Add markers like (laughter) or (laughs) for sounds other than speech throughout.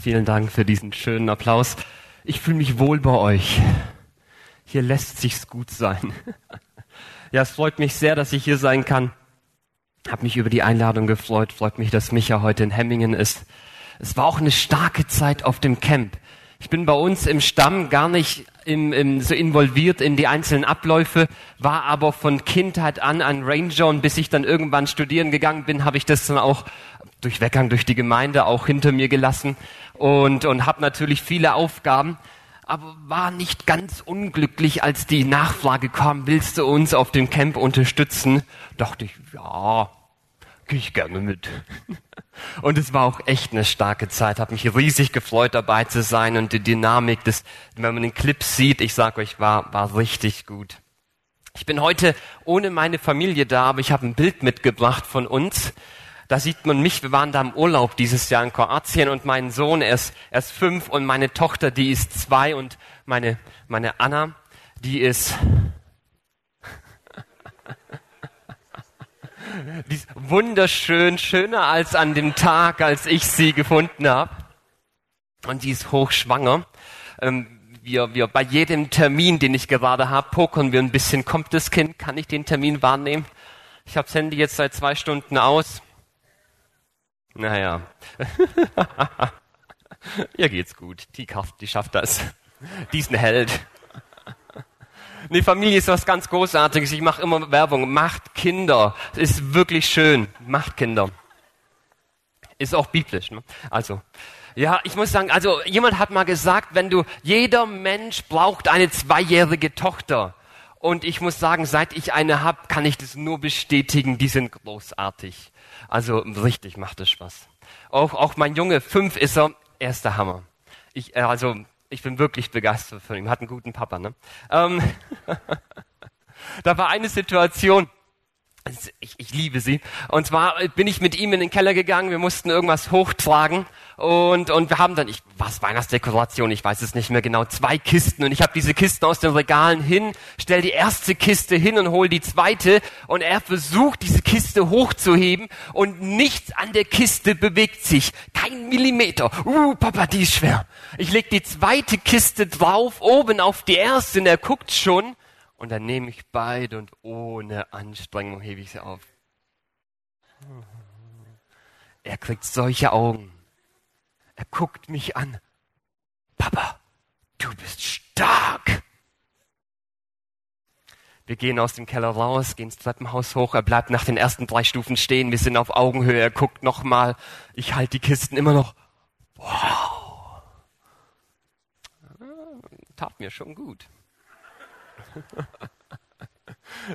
Vielen Dank für diesen schönen Applaus. Ich fühle mich wohl bei euch. Hier lässt sich's gut sein. (laughs) Ja, es freut mich sehr, dass ich hier sein kann. Hab mich über die Einladung gefreut. Freut mich, dass Micha heute in Hemmingen ist. Es war auch eine starke Zeit auf dem Camp. Ich bin bei uns im Stamm gar nicht im, im, so involviert in die einzelnen Abläufe, war aber von Kindheit an ein Ranger und bis ich dann irgendwann studieren gegangen bin, habe ich das dann auch durch Weggang durch die Gemeinde auch hinter mir gelassen und, und habe natürlich viele Aufgaben, aber war nicht ganz unglücklich, als die Nachfrage kam, willst du uns auf dem Camp unterstützen? Dachte ich, ja, gehe ich gerne mit. (laughs) Und es war auch echt eine starke Zeit, habe mich riesig gefreut dabei zu sein und die Dynamik, das, wenn man den Clip sieht, ich sage euch, war, war richtig gut. Ich bin heute ohne meine Familie da, aber ich habe ein Bild mitgebracht von uns. Da sieht man mich, wir waren da im Urlaub dieses Jahr in Kroatien und mein Sohn, er ist, er ist fünf und meine Tochter, die ist zwei und meine, meine Anna, die ist, (laughs) die ist wunderschön, schöner als an dem Tag, als ich sie gefunden habe. Und die ist hochschwanger. Ähm, wir, wir bei jedem Termin, den ich gerade habe, pokern wir ein bisschen. Kommt das Kind? Kann ich den Termin wahrnehmen? Ich habe das Handy jetzt seit zwei Stunden aus. Naja. (laughs) Ihr geht's gut. Die, die schafft das. Die ist ein Held. Nee, Familie ist was ganz Großartiges. Ich mache immer Werbung. Macht Kinder. Ist wirklich schön. Macht Kinder. Ist auch biblisch. Ne? Also, ja, ich muss sagen, also jemand hat mal gesagt, wenn du, jeder Mensch braucht eine zweijährige Tochter. Und ich muss sagen, seit ich eine habe, kann ich das nur bestätigen. Die sind großartig. Also richtig macht es Spaß. Auch, auch mein Junge, fünf ist er, er ist der Hammer. Ich, äh, also ich bin wirklich begeistert von ihm. Hat einen guten Papa, ne? Ähm, (laughs) da war eine Situation, ich, ich liebe sie. Und zwar bin ich mit ihm in den Keller gegangen, wir mussten irgendwas hochtragen und, und wir haben dann, ich, was, Weihnachtsdekoration, ich weiß es nicht mehr genau, zwei Kisten und ich habe diese Kisten aus den Regalen hin, stell die erste Kiste hin und hol die zweite und er versucht, diese Kiste hochzuheben und nichts an der Kiste bewegt sich. Kein Millimeter. Uh, Papa, die ist schwer. Ich leg die zweite Kiste drauf, oben auf die erste und er guckt schon und dann nehme ich beide und ohne Anstrengung hebe ich sie auf. Er kriegt solche Augen. Er guckt mich an. Papa, du bist stark. Wir gehen aus dem Keller raus, gehen ins Treppenhaus hoch. Er bleibt nach den ersten drei Stufen stehen. Wir sind auf Augenhöhe. Er guckt nochmal. Ich halte die Kisten immer noch. Wow. Tat mir schon gut. (laughs)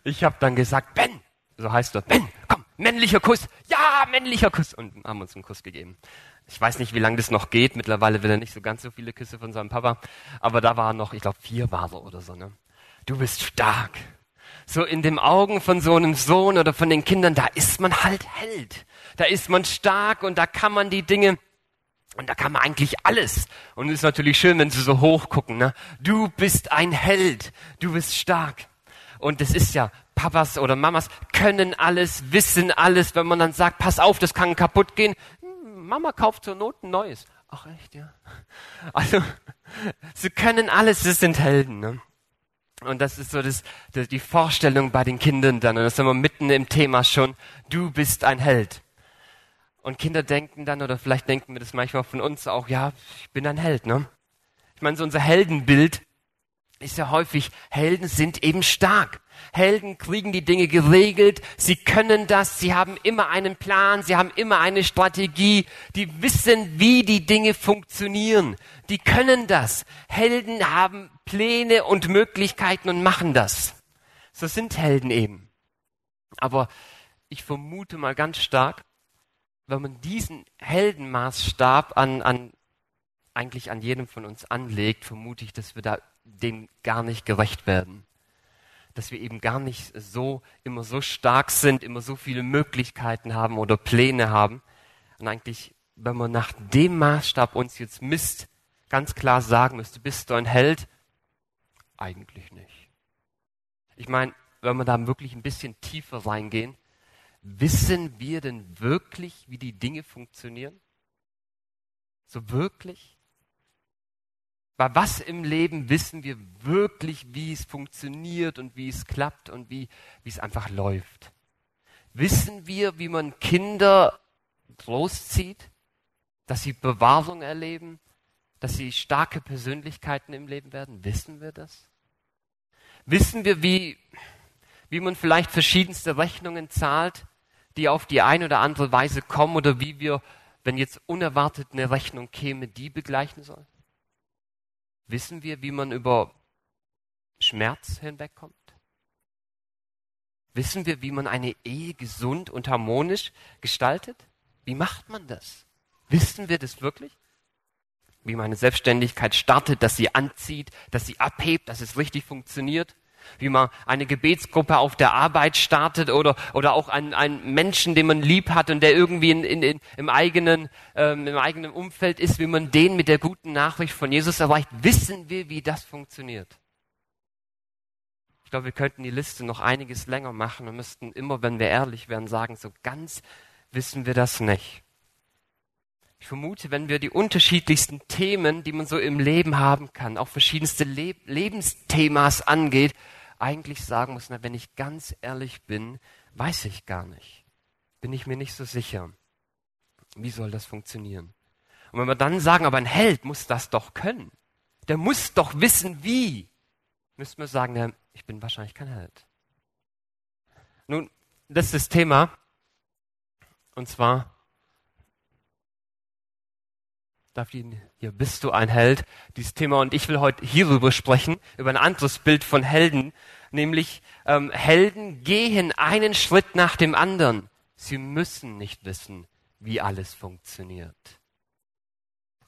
Ich habe dann gesagt, Ben, so heißt er, Ben, komm, männlicher Kuss, ja, männlicher Kuss und haben uns einen Kuss gegeben. Ich weiß nicht, wie lange das noch geht. Mittlerweile will er nicht so ganz so viele Küsse von seinem Papa, aber da war noch, ich glaube, vier war er oder so. Ne? Du bist stark. So in den Augen von so einem Sohn oder von den Kindern, da ist man halt Held. Da ist man stark und da kann man die Dinge und da kann man eigentlich alles. Und es ist natürlich schön, wenn sie so hoch gucken. Ne? Du bist ein Held. Du bist stark. Und das ist ja, Papas oder Mamas können alles, wissen alles. Wenn man dann sagt, pass auf, das kann kaputt gehen. Mama kauft zur Not ein neues. Ach echt, ja. (laughs) Also, (laughs) sie können alles, sie sind Helden. Ne? Und das ist so das, das, die Vorstellung bei den Kindern dann. Und das sind wir mitten im Thema schon. Du bist ein Held. Und Kinder denken dann, oder vielleicht denken wir das manchmal von uns auch, ja, ich bin ein Held, ne? Ich meine, so unser Heldenbild ist ja häufig, Helden sind eben stark. Helden kriegen die Dinge geregelt, sie können das, sie haben immer einen Plan, sie haben immer eine Strategie, die wissen, wie die Dinge funktionieren. Die können das. Helden haben Pläne und Möglichkeiten und machen das. So sind Helden eben. Aber ich vermute mal ganz stark, wenn man diesen Heldenmaßstab an, an, eigentlich an jedem von uns anlegt, vermute ich, dass wir da dem gar nicht gerecht werden. Dass wir eben gar nicht so, immer so stark sind, immer so viele Möglichkeiten haben oder Pläne haben. Und eigentlich, wenn man nach dem Maßstab uns jetzt misst, ganz klar sagen müsste, bist du ein Held? Eigentlich nicht. Ich meine, wenn wir da wirklich ein bisschen tiefer reingehen, Wissen wir denn wirklich, wie die Dinge funktionieren? So wirklich? Bei was im Leben wissen wir wirklich, wie es funktioniert und wie es klappt und wie, wie es einfach läuft? Wissen wir, wie man Kinder großzieht, dass sie Bewahrung erleben, dass sie starke Persönlichkeiten im Leben werden? Wissen wir das? Wissen wir, wie, wie man vielleicht verschiedenste Rechnungen zahlt, die auf die eine oder andere Weise kommen oder wie wir, wenn jetzt unerwartet eine Rechnung käme, die begleichen sollen? Wissen wir, wie man über Schmerz hinwegkommt? Wissen wir, wie man eine Ehe gesund und harmonisch gestaltet? Wie macht man das? Wissen wir das wirklich? Wie meine Selbstständigkeit startet, dass sie anzieht, dass sie abhebt, dass es richtig funktioniert? Wie man eine Gebetsgruppe auf der Arbeit startet oder, oder auch einen, einen Menschen, den man lieb hat und der irgendwie in, in, in, im, eigenen, ähm, im eigenen Umfeld ist, wie man den mit der guten Nachricht von Jesus erreicht? Wissen wir, wie das funktioniert? Ich glaube, wir könnten die Liste noch einiges länger machen und müssten immer, wenn wir ehrlich wären, sagen, so ganz wissen wir das nicht. Ich vermute, wenn wir die unterschiedlichsten Themen, die man so im Leben haben kann, auch verschiedenste Le Lebensthemas angeht, eigentlich sagen muss, na, wenn ich ganz ehrlich bin, weiß ich gar nicht. Bin ich mir nicht so sicher. Wie soll das funktionieren? Und wenn wir dann sagen, aber ein Held muss das doch können, der muss doch wissen, wie, müssten wir sagen, na, ich bin wahrscheinlich kein Held. Nun, das ist das Thema. Und zwar, darf ich, hier bist du ein Held, dieses Thema. Und ich will heute hierüber sprechen, über ein anderes Bild von Helden, nämlich ähm, Helden gehen einen Schritt nach dem anderen. Sie müssen nicht wissen, wie alles funktioniert.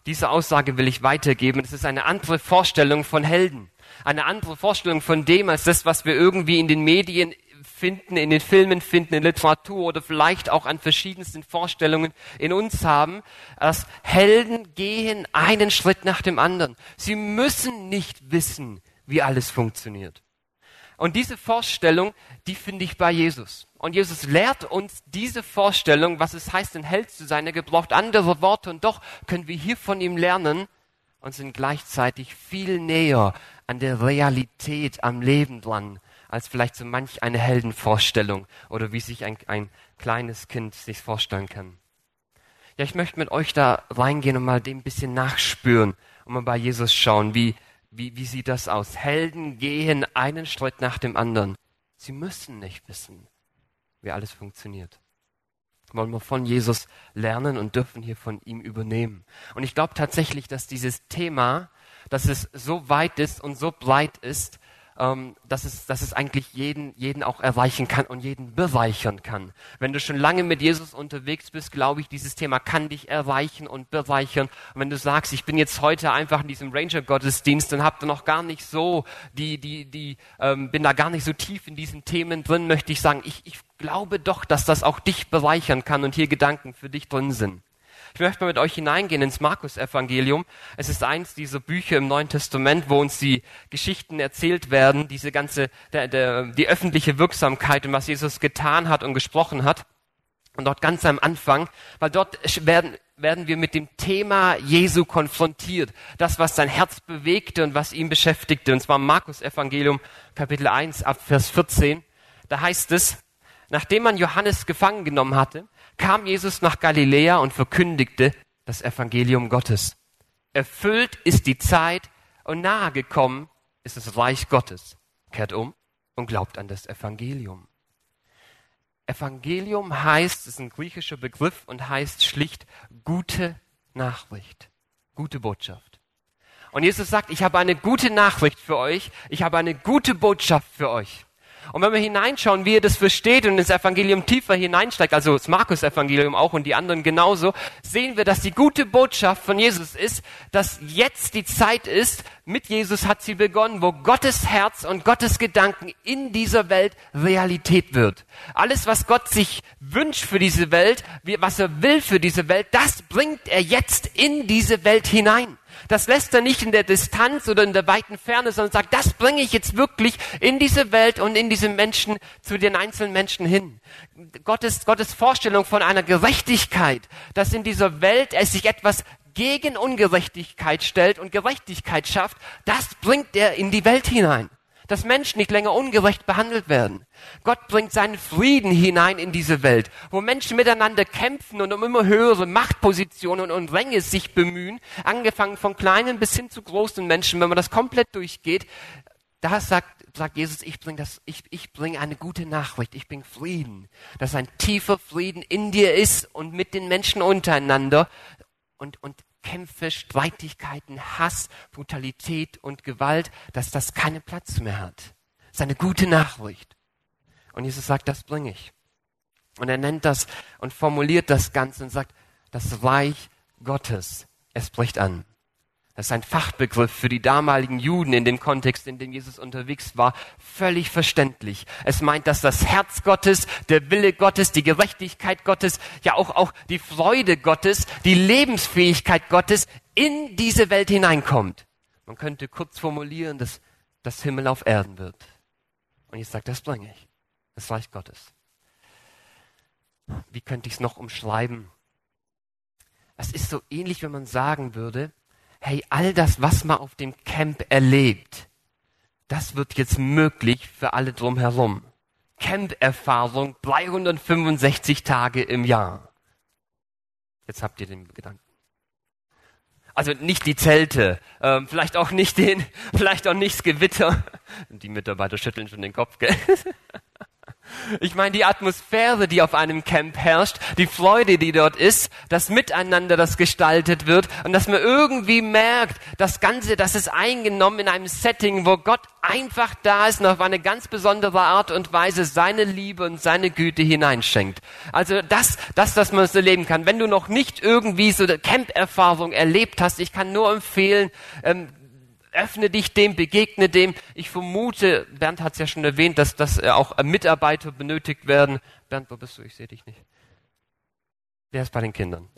Diese Aussage will ich weitergeben. Es ist eine andere Vorstellung von Helden. Eine andere Vorstellung von dem als das, was wir irgendwie in den Medien finden, in den Filmen finden, in Literatur oder vielleicht auch an verschiedensten Vorstellungen in uns haben, dass Helden gehen einen Schritt nach dem anderen. Sie müssen nicht wissen, wie alles funktioniert. Und diese Vorstellung, die finde ich bei Jesus. Und Jesus lehrt uns diese Vorstellung, was es heißt, ein Held zu sein. Er gebraucht andere Worte und doch können wir hier von ihm lernen und sind gleichzeitig viel näher an der Realität, am Leben dran, als vielleicht so manch eine Heldenvorstellung oder wie sich ein, ein kleines Kind sich vorstellen kann. Ja, ich möchte mit euch da reingehen und mal dem ein bisschen nachspüren und mal bei Jesus schauen, wie, wie, wie sieht das aus? Helden gehen einen Schritt nach dem anderen. Sie müssen nicht wissen, wie alles funktioniert. Wollen wir von Jesus lernen und dürfen hier von ihm übernehmen. Und ich glaube tatsächlich, dass dieses Thema, dass es so weit ist und so breit ist, ähm, dass, es, dass es eigentlich jeden, jeden auch erreichen kann und jeden bereichern kann. Wenn du schon lange mit Jesus unterwegs bist, glaube ich, dieses Thema kann dich erreichen und bereichern. Und wenn du sagst, ich bin jetzt heute einfach in diesem Ranger-Gottesdienst und habe noch gar nicht so, die, die, die, ähm, bin da gar nicht so tief in diesen Themen drin, möchte ich sagen, ich, ich glaube doch, dass das auch dich bereichern kann und hier Gedanken für dich drin sind. Ich möchte mal mit euch hineingehen ins Markus-Evangelium. Es ist eins dieser Bücher im Neuen Testament, wo uns die Geschichten erzählt werden, diese ganze, der, der, die öffentliche Wirksamkeit und was Jesus getan hat und gesprochen hat. Und dort ganz am Anfang, weil dort werden, werden wir mit dem Thema Jesu konfrontiert. Das, was sein Herz bewegte und was ihn beschäftigte. Und zwar Markus Evangelium Kapitel 1 ab Vers 14. Da heißt es, nachdem man Johannes gefangen genommen hatte, kam Jesus nach Galiläa und verkündigte das Evangelium Gottes. Erfüllt ist die Zeit und nahe gekommen ist das Reich Gottes. Kehrt um und glaubt an das Evangelium. Evangelium heißt, ist ein griechischer Begriff und heißt schlicht gute Nachricht, gute Botschaft. Und Jesus sagt, ich habe eine gute Nachricht für euch, ich habe eine gute Botschaft für euch. Und wenn wir hineinschauen, wie er das versteht und ins Evangelium tiefer hineinsteigt, also das Markus-Evangelium auch und die anderen genauso, sehen wir, dass die gute Botschaft von Jesus ist, dass jetzt die Zeit ist, mit Jesus hat sie begonnen, wo Gottes Herz und Gottes Gedanken in dieser Welt Realität wird. Alles, was Gott sich wünscht für diese Welt, was er will für diese Welt, das bringt er jetzt in diese Welt hinein. Das lässt er nicht in der Distanz oder in der weiten Ferne, sondern sagt, das bringe ich jetzt wirklich in diese Welt und in diese Menschen, zu den einzelnen Menschen hin. Gottes, Gottes Vorstellung von einer Gerechtigkeit, dass in dieser Welt es sich etwas gegen Ungerechtigkeit stellt und Gerechtigkeit schafft, das bringt er in die Welt hinein. Dass Menschen nicht länger ungerecht behandelt werden. Gott bringt seinen Frieden hinein in diese Welt, wo Menschen miteinander kämpfen und um immer höhere Machtpositionen und Ränge sich bemühen, angefangen von kleinen bis hin zu großen Menschen, wenn man das komplett durchgeht, da sagt, sagt Jesus, ich bringe das, ich, ich bringe eine gute Nachricht, ich bringe Frieden, dass ein tiefer Frieden in dir ist und mit den Menschen untereinander und, und Kämpfe, Streitigkeiten, Hass, Brutalität und Gewalt, dass das keinen Platz mehr hat. Das ist eine gute Nachricht. Und Jesus sagt, das bringe ich. Und er nennt das und formuliert das Ganze und sagt, das Reich Gottes, es bricht an. Das ist ein Fachbegriff für die damaligen Juden in dem Kontext, in dem Jesus unterwegs war, völlig verständlich. Es meint, dass das Herz Gottes, der Wille Gottes, die Gerechtigkeit Gottes, ja auch, auch die Freude Gottes, die Lebensfähigkeit Gottes in diese Welt hineinkommt. Man könnte kurz formulieren, dass das Himmel auf Erden wird. Und ich sage, das bringe ich. Das Reich Gottes. Wie könnte ich es noch umschreiben? Es ist so ähnlich, wenn man sagen würde, hey, all das, was man auf dem Camp erlebt, das wird jetzt möglich für alle drumherum. Camp-Erfahrung 365 Tage im Jahr. Jetzt habt ihr den Gedanken. Also nicht die Zelte, ähm, vielleicht auch nicht den, (laughs) vielleicht auch nicht das Gewitter. Die Mitarbeiter schütteln schon den Kopf, gell? (laughs) Ich meine die Atmosphäre, die auf einem Camp herrscht, die Freude, die dort ist, das Miteinander, das gestaltet wird und dass man irgendwie merkt, das Ganze, das ist eingenommen in einem Setting, wo Gott einfach da ist und auf eine ganz besondere Art und Weise seine Liebe und seine Güte hineinschenkt. Also das, das, dass man es erleben kann. Wenn du noch nicht irgendwie so eine Camp-Erfahrung erlebt hast, ich kann nur empfehlen, ähm, öffne dich dem, begegne dem. Ich vermute, Bernd hat es ja schon erwähnt, dass, dass auch Mitarbeiter benötigt werden. Bernd, wo bist du? Ich sehe dich nicht. Der ist bei den Kindern.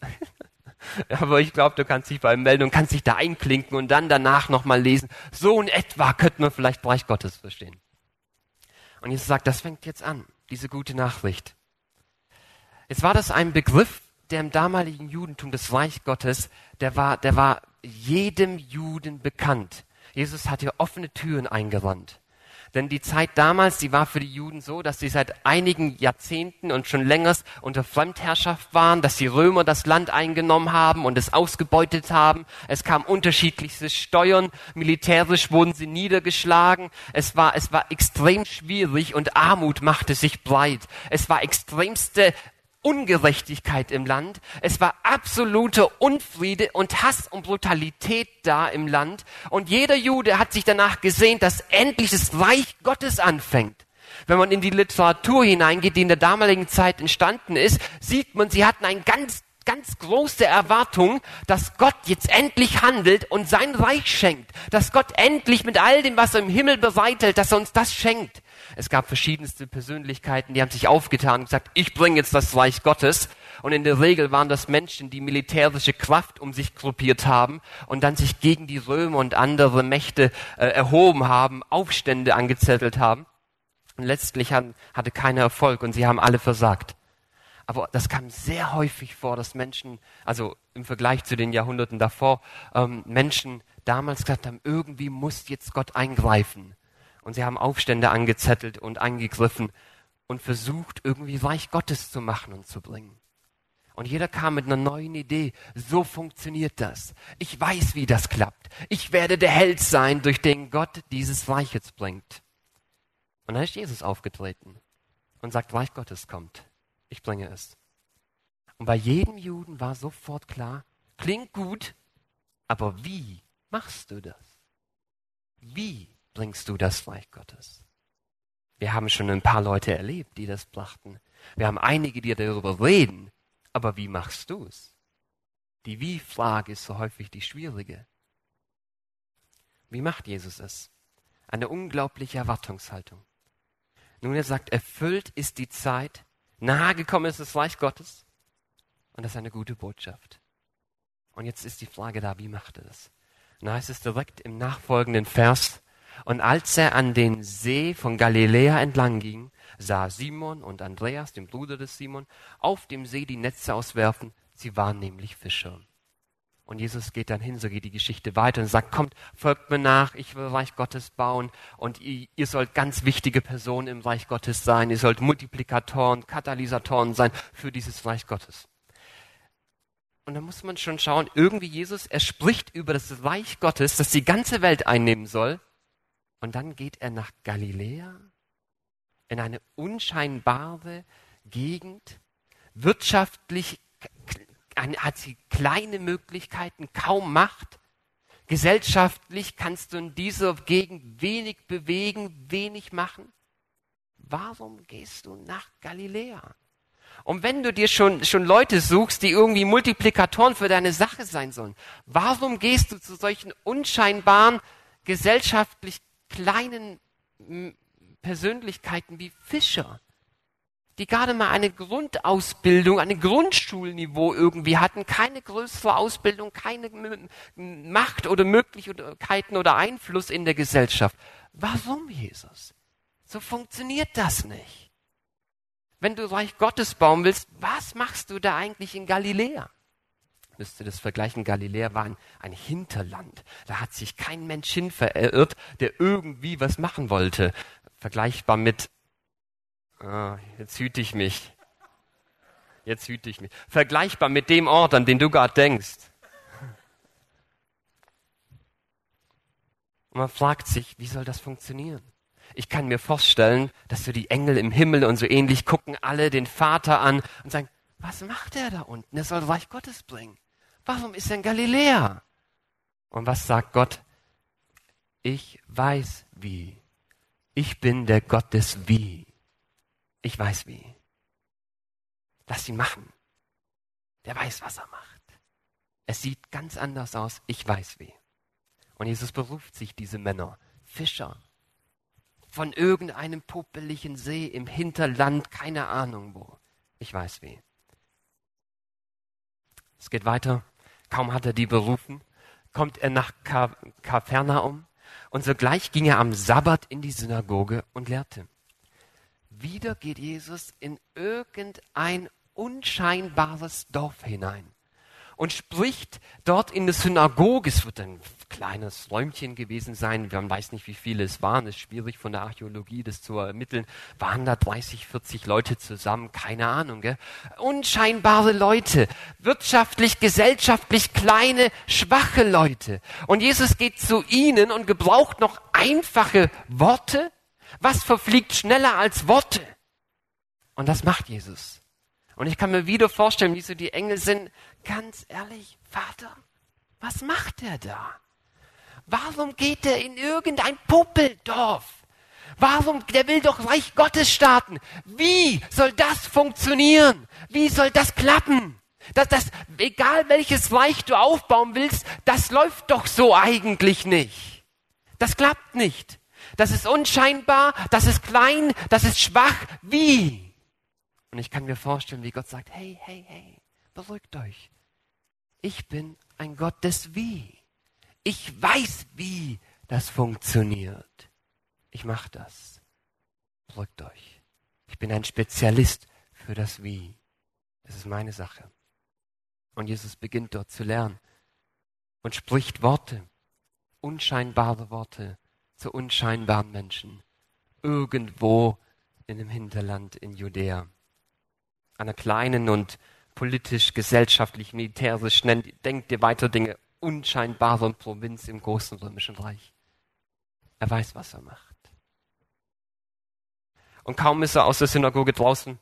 (laughs) Aber ich glaube, du kannst dich bei ihm melden und kannst dich da einklinken und dann danach nochmal lesen. So in etwa könnte man vielleicht Bereich Gottes verstehen. Und Jesus sagt, das fängt jetzt an, diese gute Nachricht. Jetzt war das ein Begriff, der im damaligen Judentum des Reich Gottes, der war, der war jedem Juden bekannt. Jesus hat hier offene Türen eingerannt. Denn die Zeit damals, die war für die Juden so, dass sie seit einigen Jahrzehnten und schon länger unter Fremdherrschaft waren, dass die Römer das Land eingenommen haben und es ausgebeutet haben. Es kam unterschiedlichste Steuern, militärisch wurden sie niedergeschlagen. Es war, es war extrem schwierig und Armut machte sich breit. Es war extremste Ungerechtigkeit im Land. Es war absolute Unfriede und Hass und Brutalität da im Land. Und jeder Jude hat sich danach gesehnt, dass endlich das Reich Gottes anfängt. Wenn man in die Literatur hineingeht, die in der damaligen Zeit entstanden ist, sieht man, sie hatten ein ganz ganz große Erwartung, dass Gott jetzt endlich handelt und sein Reich schenkt. Dass Gott endlich mit all dem, was er im Himmel bereitet, dass er uns das schenkt. Es gab verschiedenste Persönlichkeiten, die haben sich aufgetan und gesagt, ich bringe jetzt das Reich Gottes. Und in der Regel waren das Menschen, die militärische Kraft um sich gruppiert haben und dann sich gegen die Römer und andere Mächte äh, erhoben haben, Aufstände angezettelt haben. Und letztlich haben, hatte keiner Erfolg und sie haben alle versagt. Aber das kam sehr häufig vor, dass Menschen, also im Vergleich zu den Jahrhunderten davor, ähm, Menschen damals gesagt haben, irgendwie muss jetzt Gott eingreifen. Und sie haben Aufstände angezettelt und angegriffen und versucht, irgendwie Reich Gottes zu machen und zu bringen. Und jeder kam mit einer neuen Idee. So funktioniert das. Ich weiß, wie das klappt. Ich werde der Held sein, durch den Gott dieses Reich jetzt bringt. Und dann ist Jesus aufgetreten und sagt, Reich Gottes kommt ich bringe es. Und bei jedem Juden war sofort klar, klingt gut, aber wie machst du das? Wie bringst du das Reich Gottes? Wir haben schon ein paar Leute erlebt, die das brachten. Wir haben einige, die darüber reden, aber wie machst du es? Die Wie-Frage ist so häufig die schwierige. Wie macht Jesus es? Eine unglaubliche Erwartungshaltung. Nun, er sagt, erfüllt ist die Zeit, Nahe gekommen ist das Reich Gottes. Und das ist eine gute Botschaft. Und jetzt ist die Frage da, wie macht er das? Na, es ist direkt im nachfolgenden Vers. Und als er an den See von Galiläa entlang ging, sah Simon und Andreas, den Bruder des Simon, auf dem See die Netze auswerfen. Sie waren nämlich Fischer. Und Jesus geht dann hin, so geht die Geschichte weiter und sagt, kommt, folgt mir nach, ich will Reich Gottes bauen und ihr, ihr sollt ganz wichtige Personen im Reich Gottes sein, ihr sollt Multiplikatoren, Katalysatoren sein für dieses Reich Gottes. Und da muss man schon schauen, irgendwie Jesus, er spricht über das Reich Gottes, das die ganze Welt einnehmen soll. Und dann geht er nach Galiläa, in eine unscheinbare Gegend, wirtschaftlich hat sie kleine Möglichkeiten, kaum Macht. Gesellschaftlich kannst du in dieser Gegend wenig bewegen, wenig machen. Warum gehst du nach Galiläa? Und wenn du dir schon, schon Leute suchst, die irgendwie Multiplikatoren für deine Sache sein sollen, warum gehst du zu solchen unscheinbaren, gesellschaftlich kleinen Persönlichkeiten wie Fischer? die gerade mal eine Grundausbildung, eine Grundschulniveau irgendwie hatten, keine größere Ausbildung, keine Macht oder Möglichkeiten oder Einfluss in der Gesellschaft. Warum, Jesus? So funktioniert das nicht. Wenn du Reich Gottes bauen willst, was machst du da eigentlich in Galiläa? Müsste das vergleichen. Galiläa war ein, ein Hinterland. Da hat sich kein Mensch hin verirrt, der irgendwie was machen wollte. Vergleichbar mit Ah, jetzt hüte ich mich. Jetzt hüte ich mich. Vergleichbar mit dem Ort, an den du gerade denkst. Und man fragt sich, wie soll das funktionieren? Ich kann mir vorstellen, dass so die Engel im Himmel und so ähnlich gucken alle den Vater an und sagen, was macht er da unten? Er soll Reich Gottes bringen. Warum ist er in Galiläa? Und was sagt Gott? Ich weiß wie. Ich bin der Gott des Wie. Ich weiß wie. Lass ihn machen. Der weiß, was er macht. Es sieht ganz anders aus. Ich weiß wie. Und Jesus beruft sich diese Männer, Fischer, von irgendeinem popeligen See im Hinterland, keine Ahnung wo. Ich weiß wie. Es geht weiter. Kaum hat er die berufen, kommt er nach Kapernaum und sogleich ging er am Sabbat in die Synagoge und lehrte. Wieder geht Jesus in irgendein unscheinbares Dorf hinein und spricht dort in der Synagoge. Es wird ein kleines Räumchen gewesen sein. Man weiß nicht, wie viele es waren. Es ist schwierig von der Archäologie das zu ermitteln. Waren da 30, 40 Leute zusammen? Keine Ahnung. Gell? Unscheinbare Leute. Wirtschaftlich, gesellschaftlich kleine, schwache Leute. Und Jesus geht zu ihnen und gebraucht noch einfache Worte was verfliegt schneller als Worte? Und das macht Jesus. Und ich kann mir wieder vorstellen, wie so die Engel sind. Ganz ehrlich, Vater, was macht er da? Warum geht er in irgendein Puppeldorf? Warum? Der will doch Reich Gottes starten. Wie soll das funktionieren? Wie soll das klappen? Das, das, egal welches Reich du aufbauen willst, das läuft doch so eigentlich nicht. Das klappt nicht. Das ist unscheinbar, das ist klein, das ist schwach. Wie? Und ich kann mir vorstellen, wie Gott sagt, hey, hey, hey, beruhigt euch. Ich bin ein Gott des Wie. Ich weiß, wie das funktioniert. Ich mache das. Beruhigt euch. Ich bin ein Spezialist für das Wie. Es ist meine Sache. Und Jesus beginnt dort zu lernen und spricht Worte, unscheinbare Worte, zu unscheinbaren Menschen. Irgendwo in dem Hinterland in Judäa. Einer kleinen und politisch, gesellschaftlich, militärisch, denkt ihr weiter Dinge, unscheinbaren Provinz im großen römischen Reich. Er weiß, was er macht. Und kaum ist er aus der Synagoge draußen,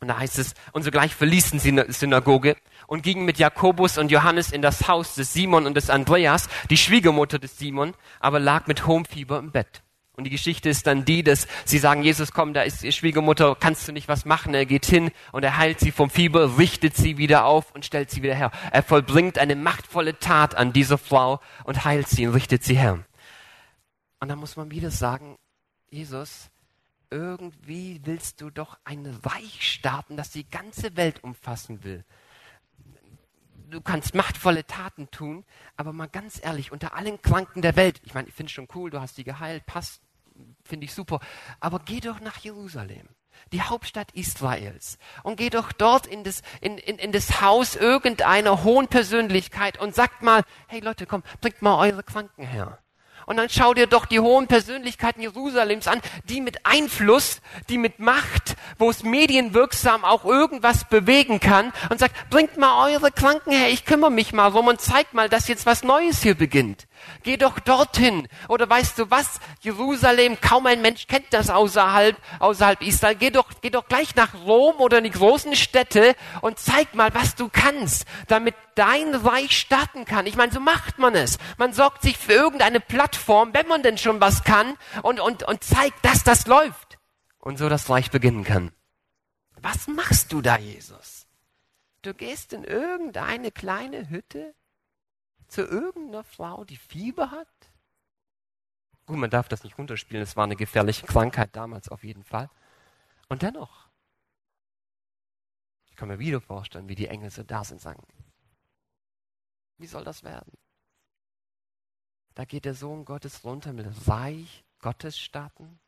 und da heißt es, und sogleich verließen sie die Synagoge und gingen mit Jakobus und Johannes in das Haus des Simon und des Andreas. Die Schwiegermutter des Simon aber lag mit hohem Fieber im Bett. Und die Geschichte ist dann die, dass sie sagen, Jesus, komm, da ist die Schwiegermutter, kannst du nicht was machen? Er geht hin und er heilt sie vom Fieber, richtet sie wieder auf und stellt sie wieder her. Er vollbringt eine machtvolle Tat an dieser Frau und heilt sie und richtet sie her. Und dann muss man wieder sagen, Jesus, irgendwie willst du doch ein Reich starten, das die ganze Welt umfassen will. Du kannst machtvolle Taten tun, aber mal ganz ehrlich, unter allen Kranken der Welt, ich meine, ich finde es schon cool, du hast die geheilt, passt, finde ich super, aber geh doch nach Jerusalem. die Hauptstadt Israels, und geh doch dort in das, in, in, in das Haus irgendeiner hohen Persönlichkeit und sagt mal, hey Leute, komm, bringt mal eure Kranken her. Und dann schau dir doch die hohen Persönlichkeiten Jerusalems an, die mit Einfluss, die mit Macht, wo es medienwirksam auch irgendwas bewegen kann und sagt, bringt mal eure Kranken her, ich kümmere mich mal rum und zeigt mal, dass jetzt was Neues hier beginnt. Geh doch dorthin. Oder weißt du was? Jerusalem, kaum ein Mensch kennt das außerhalb, außerhalb Israel. Geh doch, geh doch gleich nach Rom oder in die großen Städte und zeig mal, was du kannst, damit dein Reich starten kann. Ich meine, so macht man es. Man sorgt sich für irgendeine Plattform, wenn man denn schon was kann und, und, und zeigt, dass das läuft. Und so das Reich beginnen kann. Was machst du da, Jesus? Du gehst in irgendeine kleine Hütte zu irgendeiner Frau, die Fieber hat? Gut, man darf das nicht runterspielen, es war eine gefährliche Krankheit damals auf jeden Fall. Und dennoch, ich kann mir wieder vorstellen, wie die Engel so da sind und sagen, wie soll das werden? Da geht der Sohn Gottes runter mit Reich Gottes starten.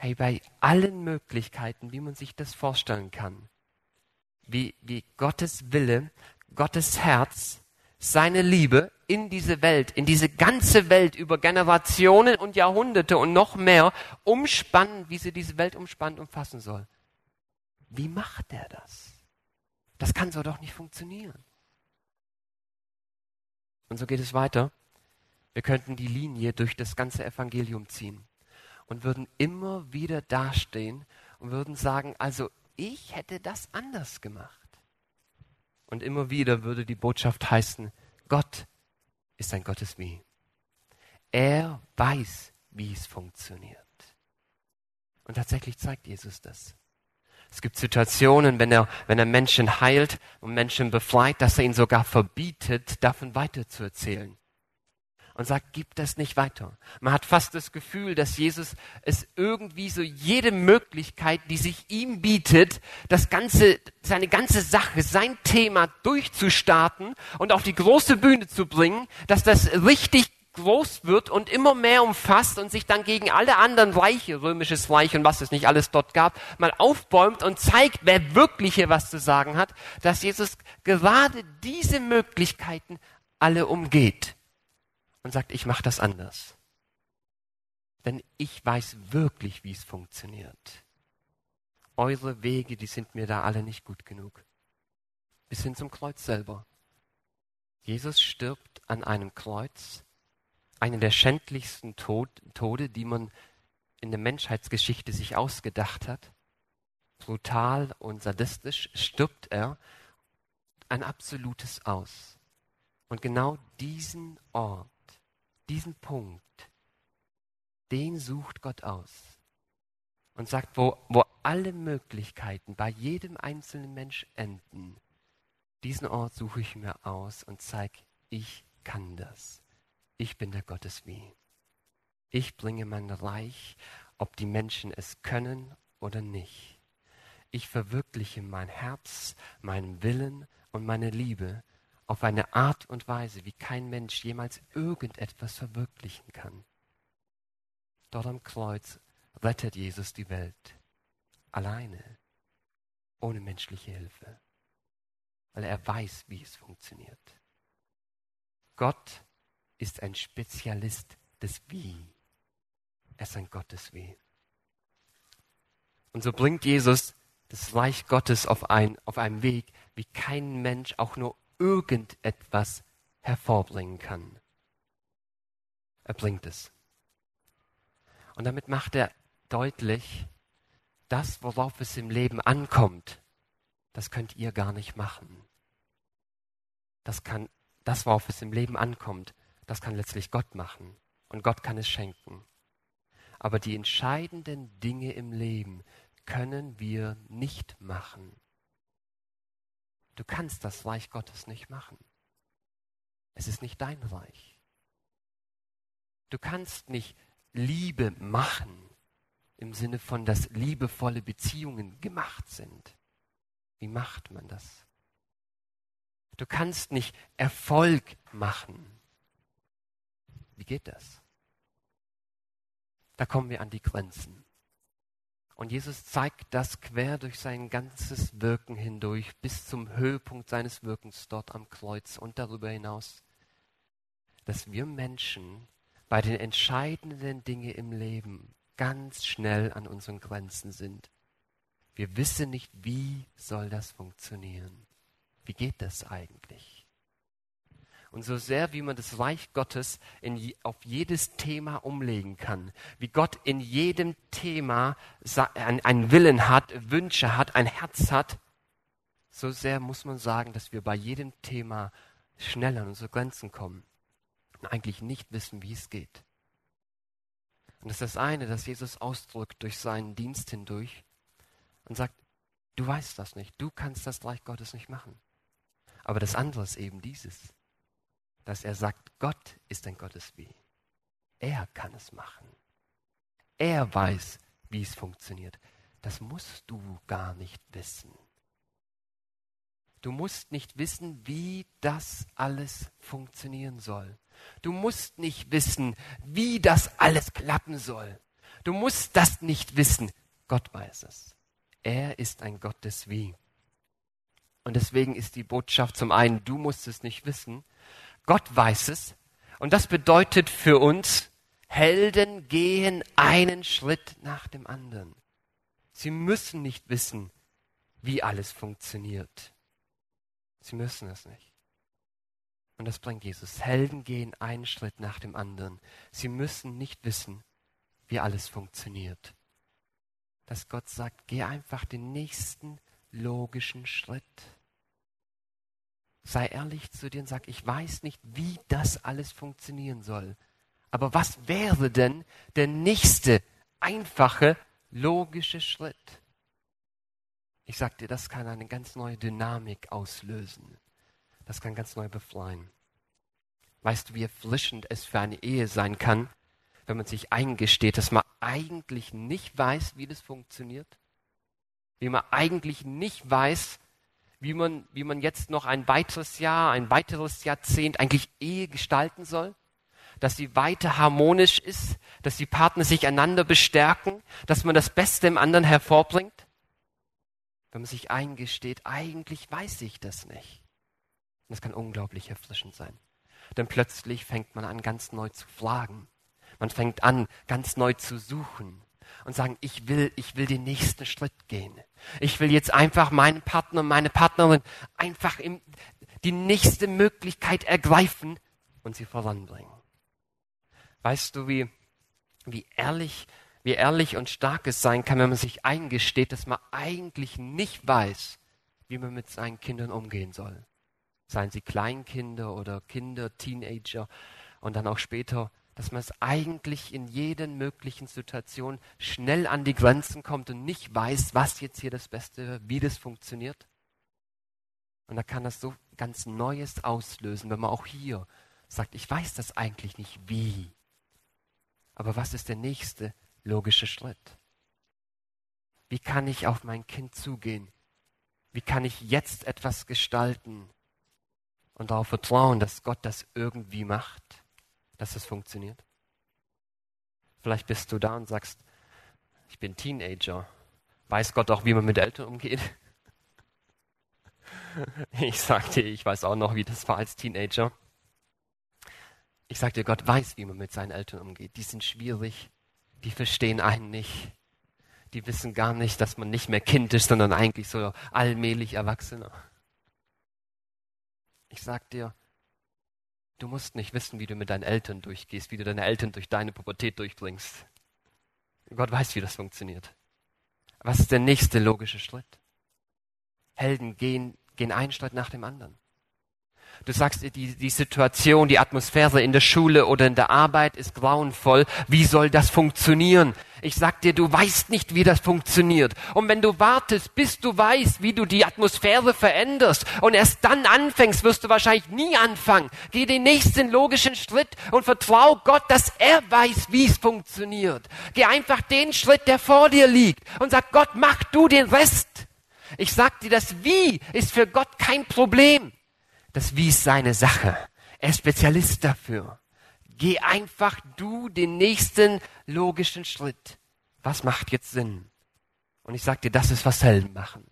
Hey, bei allen Möglichkeiten, wie man sich das vorstellen kann, wie, wie Gottes Wille, Gottes Herz seine Liebe in diese Welt, in diese ganze Welt über Generationen und Jahrhunderte und noch mehr umspannen, wie sie diese Welt umspannt und fassen soll. Wie macht er das? Das kann so doch nicht funktionieren. Und so geht es weiter. Wir könnten die Linie durch das ganze Evangelium ziehen und würden immer wieder dastehen und würden sagen, also ich hätte das anders gemacht. Und immer wieder würde die Botschaft heißen, Gott ist ein Gottes Wie. Er weiß, wie es funktioniert. Und tatsächlich zeigt Jesus das. Es gibt Situationen, wenn er, wenn er Menschen heilt und Menschen befreit, dass er ihnen sogar verbietet, davon weiterzuerzählen und sagt, gib das nicht weiter. Man hat fast das Gefühl, dass Jesus es irgendwie so jede Möglichkeit, die sich ihm bietet, das ganze, seine ganze Sache, sein Thema durchzustarten und auf die große Bühne zu bringen, dass das richtig groß wird und immer mehr umfasst und sich dann gegen alle anderen Reiche, römisches Reich und was es nicht alles dort gab, mal aufbäumt und zeigt, wer wirklich hier was zu sagen hat, dass Jesus gerade diese Möglichkeiten alle umgeht und sagt, ich mache das anders. Denn ich weiß wirklich, wie es funktioniert. Eure Wege, die sind mir da alle nicht gut genug. Bis hin zum Kreuz selber. Jesus stirbt an einem Kreuz, einen der schändlichsten Tod, Tode, die man in der Menschheitsgeschichte sich ausgedacht hat. Brutal und sadistisch stirbt er ein absolutes Aus. Und genau diesen Ort diesen Punkt, den sucht Gott aus und sagt, wo, wo alle Möglichkeiten bei jedem einzelnen Mensch enden, diesen Ort suche ich mir aus und zeige, ich kann das. Ich bin der Gottes wie. Ich bringe mein Reich, ob die Menschen es können oder nicht. Ich verwirkliche mein Herz, meinen Willen und meine Liebe auf eine Art und Weise, wie kein Mensch jemals irgendetwas verwirklichen kann. Dort am Kreuz rettet Jesus die Welt. Alleine. Ohne menschliche Hilfe. Weil er weiß, wie es funktioniert. Gott ist ein Spezialist des Wie. Er ist ein Gott des Wie. Und so bringt Jesus das Reich Gottes auf, ein, auf einem Weg, wie kein Mensch auch nur irgendetwas hervorbringen kann. Er bringt es. Und damit macht er deutlich, das, worauf es im Leben ankommt, das könnt ihr gar nicht machen. Das kann, das, worauf es im Leben ankommt, das kann letztlich Gott machen. Und Gott kann es schenken. Aber die entscheidenden Dinge im Leben können wir nicht machen. Du kannst das Reich Gottes nicht machen. Es ist nicht dein Reich. Du kannst nicht Liebe machen im Sinne von, dass liebevolle Beziehungen gemacht sind. Wie macht man das? Du kannst nicht Erfolg machen. Wie geht das? Da kommen wir an die Grenzen. Und Jesus zeigt das quer durch sein ganzes Wirken hindurch bis zum Höhepunkt seines Wirkens dort am Kreuz und darüber hinaus, dass wir Menschen bei den entscheidenden Dingen im Leben ganz schnell an unseren Grenzen sind. Wir wissen nicht, wie soll das funktionieren. Wie geht das eigentlich? Und so sehr, wie man das Reich Gottes in, auf jedes Thema umlegen kann, wie Gott in jedem Thema einen Willen hat, Wünsche hat, ein Herz hat, so sehr muss man sagen, dass wir bei jedem Thema schnell an unsere Grenzen kommen und eigentlich nicht wissen, wie es geht. Und das ist das eine, das Jesus ausdrückt durch seinen Dienst hindurch und sagt, du weißt das nicht, du kannst das Reich Gottes nicht machen. Aber das andere ist eben dieses dass er sagt, Gott ist ein Gottes wie. Er kann es machen. Er weiß, wie es funktioniert. Das musst du gar nicht wissen. Du musst nicht wissen, wie das alles funktionieren soll. Du musst nicht wissen, wie das alles klappen soll. Du musst das nicht wissen. Gott weiß es. Er ist ein Gott des Wie. Und deswegen ist die Botschaft zum einen, du musst es nicht wissen, Gott weiß es. Und das bedeutet für uns, Helden gehen einen Schritt nach dem anderen. Sie müssen nicht wissen, wie alles funktioniert. Sie müssen es nicht. Und das bringt Jesus. Helden gehen einen Schritt nach dem anderen. Sie müssen nicht wissen, wie alles funktioniert. Dass Gott sagt, geh einfach den nächsten logischen Schritt sei ehrlich zu dir und sag, ich weiß nicht, wie das alles funktionieren soll. Aber was wäre denn der nächste einfache, logische Schritt? Ich sag dir, das kann eine ganz neue Dynamik auslösen. Das kann ganz neu befreien. Weißt du, wie erfrischend es für eine Ehe sein kann, wenn man sich eingesteht, dass man eigentlich nicht weiß, wie das funktioniert? Wie man eigentlich nicht weiß, wie man, wie man jetzt noch ein weiteres Jahr, ein weiteres Jahrzehnt eigentlich Ehe gestalten soll, dass sie weiter harmonisch ist, dass die Partner sich einander bestärken, dass man das Beste im anderen hervorbringt. Wenn man sich eingesteht, eigentlich weiß ich das nicht. Das kann unglaublich erfrischend sein. Denn plötzlich fängt man an, ganz neu zu fragen. Man fängt an, ganz neu zu suchen und sagen, ich will, ich will den nächsten Schritt gehen. Ich will jetzt einfach meinen Partner, meine Partnerin einfach im, die nächste Möglichkeit ergreifen und sie voranbringen. Weißt du, wie, wie ehrlich, wie ehrlich und stark es sein kann, wenn man sich eingesteht, dass man eigentlich nicht weiß, wie man mit seinen Kindern umgehen soll. Seien sie Kleinkinder oder Kinder, Teenager und dann auch später dass man es eigentlich in jeden möglichen Situation schnell an die Grenzen kommt und nicht weiß, was jetzt hier das Beste, wie das funktioniert. Und da kann das so ganz Neues auslösen, wenn man auch hier sagt, ich weiß das eigentlich nicht wie. Aber was ist der nächste logische Schritt? Wie kann ich auf mein Kind zugehen? Wie kann ich jetzt etwas gestalten und darauf vertrauen, dass Gott das irgendwie macht? Dass es funktioniert? Vielleicht bist du da und sagst, ich bin Teenager. Weiß Gott auch, wie man mit Eltern umgeht? (laughs) Ich sag dir, ich weiß auch noch, wie das war als Teenager. Ich sag dir, Gott weiß, wie man mit seinen Eltern umgeht. Die sind schwierig, die verstehen einen nicht. Die wissen gar nicht, dass man nicht mehr Kind ist, sondern eigentlich so allmählich Erwachsener. Ich sag dir, Du musst nicht wissen, wie du mit deinen Eltern durchgehst, wie du deine Eltern durch deine Pubertät durchbringst. Gott weiß, wie das funktioniert. Was ist der nächste logische Schritt? Helden gehen, gehen einen Schritt nach dem anderen. Du sagst, die, die Situation, die Atmosphäre in der Schule oder in der Arbeit ist grauenvoll. Wie soll das funktionieren? Ich sag dir, du weißt nicht, wie das funktioniert. Und wenn du wartest, bis du weißt, wie du die Atmosphäre veränderst und erst dann anfängst, wirst du wahrscheinlich nie anfangen. Geh den nächsten logischen Schritt und vertrau Gott, dass er weiß, wie es funktioniert. Geh einfach den Schritt, der vor dir liegt und sag, Gott, mach du den Rest. Ich sag dir, das Wie ist für Gott kein Problem. Das Wie ist seine Sache. Er ist Spezialist dafür. Geh einfach du den nächsten logischen Schritt. Was macht jetzt Sinn? Und ich sag dir, das ist, was Helden machen.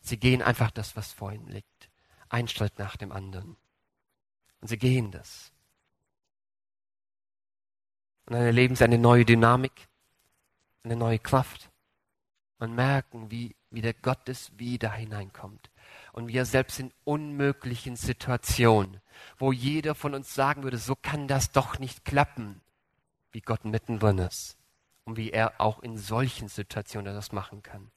Sie gehen einfach das, was vor ihnen liegt. Ein Schritt nach dem anderen. Und sie gehen das. Und dann erleben sie eine neue Dynamik, eine neue Kraft. Und merken, wie, wie der Gottes wieder hineinkommt. Und wie er selbst in unmöglichen Situationen, wo jeder von uns sagen würde, so kann das doch nicht klappen, wie Gott mittendrin ist. Und wie er auch in solchen Situationen das machen kann.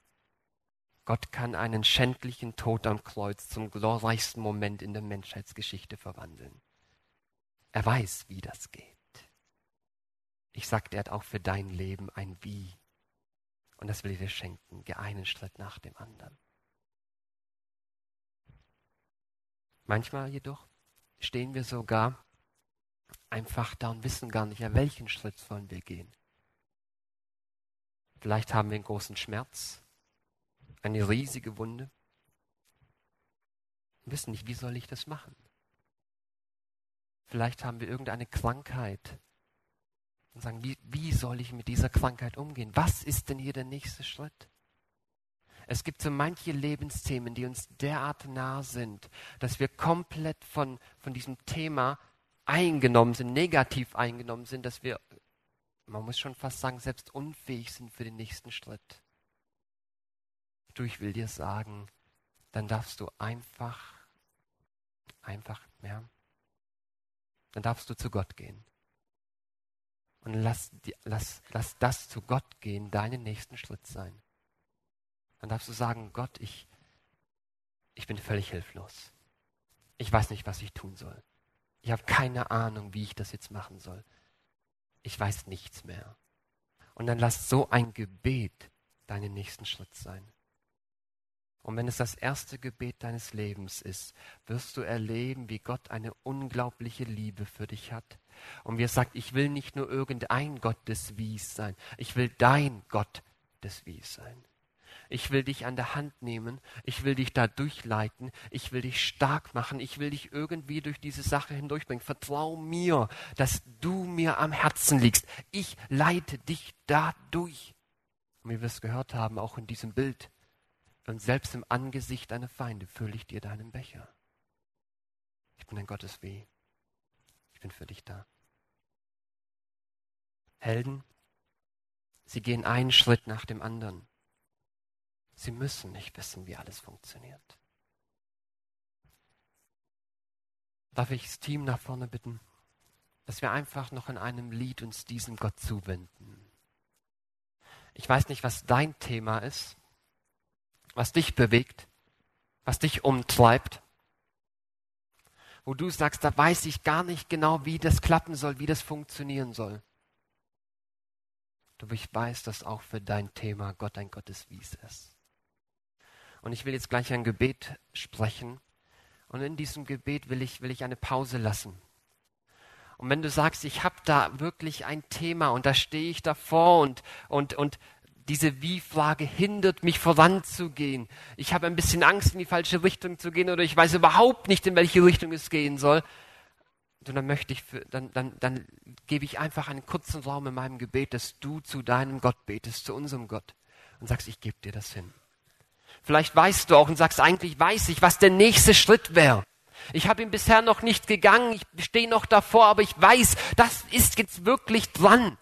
Gott kann einen schändlichen Tod am Kreuz zum glorreichsten Moment in der Menschheitsgeschichte verwandeln. Er weiß, wie das geht. Ich sagte, er hat auch für dein Leben ein Wie. Und das will ich dir schenken. Einen Schritt nach dem anderen. Manchmal jedoch stehen wir sogar einfach da und wissen gar nicht, ja, welchen Schritt sollen wir gehen. Vielleicht haben wir einen großen Schmerz, eine riesige Wunde. Wir wissen nicht, wie soll ich das machen. Vielleicht haben wir irgendeine Krankheit und sagen, wie, wie soll ich mit dieser Krankheit umgehen? Was ist denn hier der nächste Schritt? Es gibt so manche Lebensthemen, die uns derart nah sind, dass wir komplett von, von diesem Thema eingenommen sind, negativ eingenommen sind, dass wir, man muss schon fast sagen, selbst unfähig sind für den nächsten Schritt. Du, ich will dir sagen, dann darfst du einfach, einfach, ja, dann darfst du zu Gott gehen. Und lass, lass, lass das zu Gott gehen, deinen nächsten Schritt sein. Dann darfst du sagen, Gott, ich, ich bin völlig hilflos. Ich weiß nicht, was ich tun soll. Ich habe keine Ahnung, wie ich das jetzt machen soll. Ich weiß nichts mehr. Und dann lass so ein Gebet deinen nächsten Schritt sein. Und wenn es das erste Gebet deines Lebens ist, wirst du erleben, wie Gott eine unglaubliche Liebe für dich hat. Und wie er sagt, ich will nicht nur irgendein Gott des Wies sein, ich will dein Gott des Wies sein. Ich will dich an der Hand nehmen, ich will dich da durchleiten, ich will dich stark machen, ich will dich irgendwie durch diese Sache hindurchbringen. Vertrau mir, dass du mir am Herzen liegst. Ich leite dich da durch. Und wie wir es gehört haben, auch in diesem Bild, und selbst im Angesicht deiner Feinde fülle ich dir deinen Becher. Ich bin ein Gottes Weh. Ich bin für dich da. Helden, sie gehen einen Schritt nach dem anderen. Sie müssen nicht wissen, wie alles funktioniert. Darf ich das Team nach vorne bitten, dass wir einfach noch in einem Lied uns diesem Gott zuwenden. Ich weiß nicht, was dein Thema ist was dich bewegt, was dich umtreibt, wo du sagst, da weiß ich gar nicht genau, wie das klappen soll, wie das funktionieren soll. Du, ich weiß, dass auch für dein Thema Gott ein Gottes Wies ist. Und ich will jetzt gleich ein Gebet sprechen. Und in diesem Gebet will ich, will ich eine Pause lassen. Und wenn du sagst, ich habe da wirklich ein Thema und da stehe ich davor und, und, und diese Wie-Frage hindert mich voranzugehen. Ich habe ein bisschen Angst, in die falsche Richtung zu gehen oder ich weiß überhaupt nicht, in welche Richtung es gehen soll. Und dann möchte ich, für, dann, dann, dann gebe ich einfach einen kurzen Raum in meinem Gebet, dass du zu deinem Gott betest, zu unserem Gott und sagst, ich gebe dir das hin. Vielleicht weißt du auch und sagst, eigentlich weiß ich, was der nächste Schritt wäre. Ich habe ihn bisher noch nicht gegangen, ich stehe noch davor, aber ich weiß, das ist jetzt wirklich dran.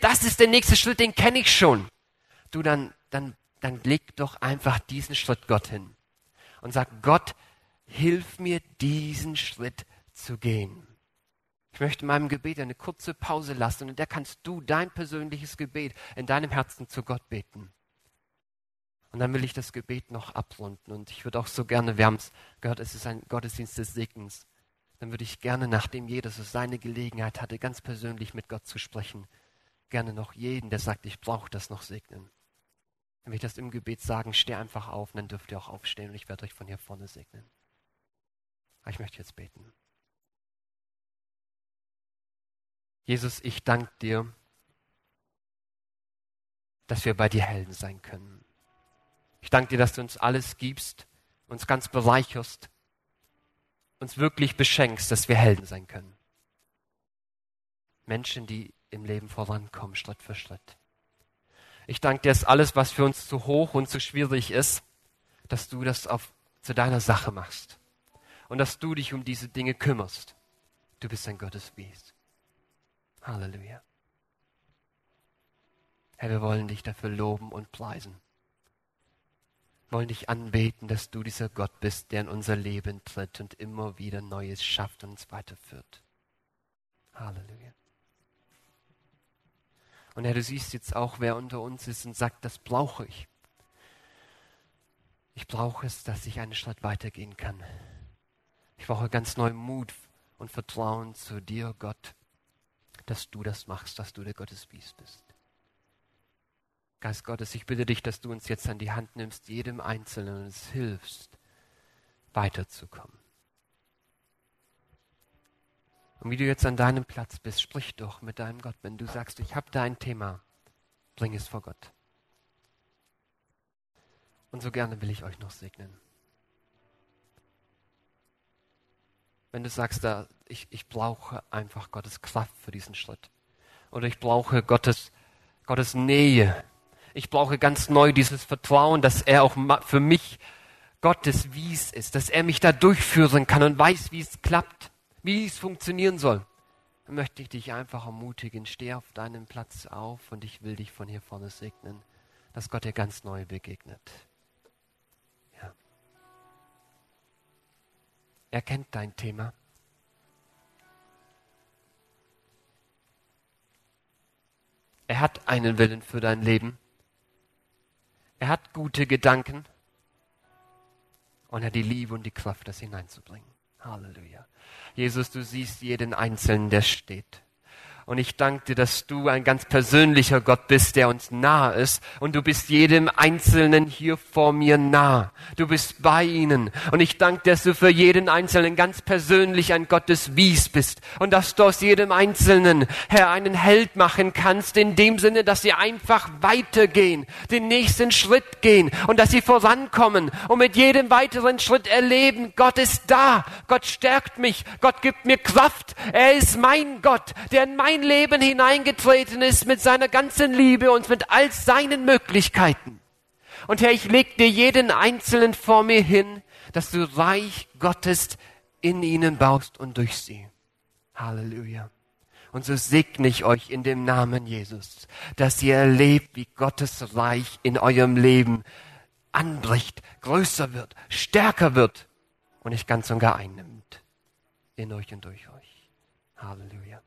Das ist der nächste Schritt, den kenne ich schon du dann, dann, dann leg doch einfach diesen Schritt Gott hin und sag, Gott, hilf mir, diesen Schritt zu gehen. Ich möchte in meinem Gebet eine kurze Pause lassen und in der kannst du dein persönliches Gebet in deinem Herzen zu Gott beten. Und dann will ich das Gebet noch abrunden. Und ich würde auch so gerne, wir haben es gehört, es ist ein Gottesdienst des Segens. Dann würde ich gerne, nachdem jeder so seine Gelegenheit hatte, ganz persönlich mit Gott zu sprechen, gerne noch jeden, der sagt, ich brauche das noch segnen. Wenn wir das im Gebet sagen, steh einfach auf, dann dürft ihr auch aufstehen und ich werde euch von hier vorne segnen. Ich möchte jetzt beten. Jesus, ich danke dir, dass wir bei dir Helden sein können. Ich danke dir, dass du uns alles gibst, uns ganz bereicherst, uns wirklich beschenkst, dass wir Helden sein können. Menschen, die im Leben vorankommen, Schritt für Schritt. Ich danke dir, dass alles, was für uns zu hoch und zu schwierig ist, dass du das auf, zu deiner Sache machst. Und dass du dich um diese Dinge kümmerst. Du bist ein Gottes Wies. Halleluja. Herr, wir wollen dich dafür loben und preisen. Wollen dich anbeten, dass du dieser Gott bist, der in unser Leben tritt und immer wieder Neues schafft und uns weiterführt. Halleluja. Und Herr, du siehst jetzt auch, wer unter uns ist und sagt, das brauche ich. Ich brauche es, dass ich einen Schritt weitergehen kann. Ich brauche ganz neuen Mut und Vertrauen zu dir, Gott, dass du das machst, dass du der Gottesbiest bist. Geist Gottes, ich bitte dich, dass du uns jetzt an die Hand nimmst, jedem Einzelnen und hilfst, weiterzukommen. Und wie du jetzt an deinem Platz bist, sprich doch mit deinem Gott. Wenn du sagst, ich habe da ein Thema, bring es vor Gott. Und so gerne will ich euch noch segnen. Wenn du sagst, da, ich, ich brauche einfach Gottes Kraft für diesen Schritt. Oder ich brauche Gottes, Gottes Nähe. Ich brauche ganz neu dieses Vertrauen, dass er auch für mich Gottes Wies ist, dass er mich da durchführen kann und weiß, wie es klappt wie es funktionieren soll, dann möchte ich dich einfach ermutigen, steh auf deinem Platz auf und ich will dich von hier vorne segnen, dass Gott dir ganz neu begegnet. Ja. Er kennt dein Thema. Er hat einen Willen für dein Leben. Er hat gute Gedanken und er hat die Liebe und die Kraft, das hineinzubringen. Halleluja. Jesus, du siehst jeden Einzelnen, der steht. Und ich danke dir, dass du ein ganz persönlicher Gott bist, der uns nahe ist. Und du bist jedem Einzelnen hier vor mir nah. Du bist bei ihnen. Und ich danke dir, dass du für jeden Einzelnen ganz persönlich ein Gott des Wies bist. Und dass du aus jedem Einzelnen, Herr, einen Held machen kannst, in dem Sinne, dass sie einfach weitergehen, den nächsten Schritt gehen und dass sie vorankommen und mit jedem weiteren Schritt erleben, Gott ist da. Gott stärkt mich. Gott gibt mir Kraft. Er ist mein Gott, der in mein Leben hineingetreten ist mit seiner ganzen Liebe und mit all seinen Möglichkeiten. Und Herr, ich leg dir jeden Einzelnen vor mir hin, dass du Reich Gottes in ihnen baust und durch sie. Halleluja. Und so segne ich euch in dem Namen Jesus, dass ihr erlebt, wie Gottes Reich in eurem Leben anbricht, größer wird, stärker wird und nicht ganz und gar einnimmt. In euch und durch euch. Halleluja.